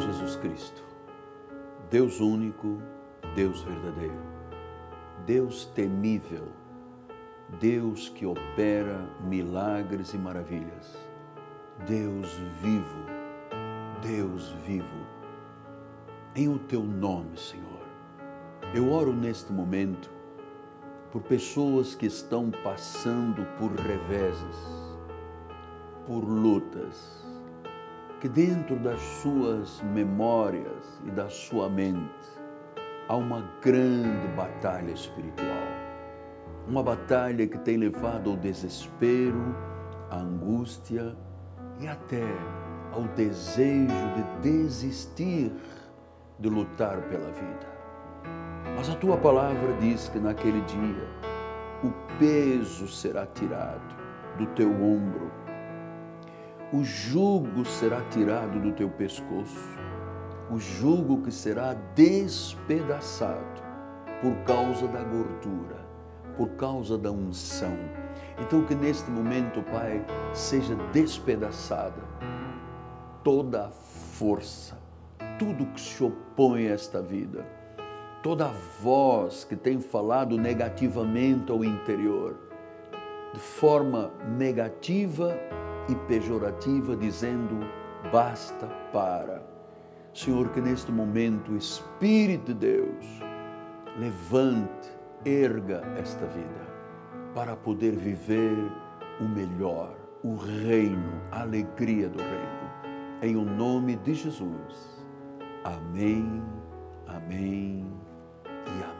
Jesus Cristo, Deus único, Deus verdadeiro, Deus temível, Deus que opera milagres e maravilhas, Deus vivo, Deus vivo, em o teu nome, Senhor. Eu oro neste momento por pessoas que estão passando por reveses, por lutas, que dentro das suas memórias e da sua mente há uma grande batalha espiritual. Uma batalha que tem levado ao desespero, à angústia e até ao desejo de desistir de lutar pela vida. Mas a tua palavra diz que naquele dia o peso será tirado do teu ombro, o jugo será tirado do teu pescoço, o jugo que será despedaçado por causa da gordura, por causa da unção. Então, que neste momento, Pai, seja despedaçada toda a força, tudo que se opõe a esta vida toda voz que tem falado negativamente ao interior, de forma negativa e pejorativa, dizendo: basta, para. Senhor, que neste momento o Espírito de Deus levante, erga esta vida para poder viver o melhor, o reino, a alegria do reino. Em o nome de Jesus. Amém, amém e amém.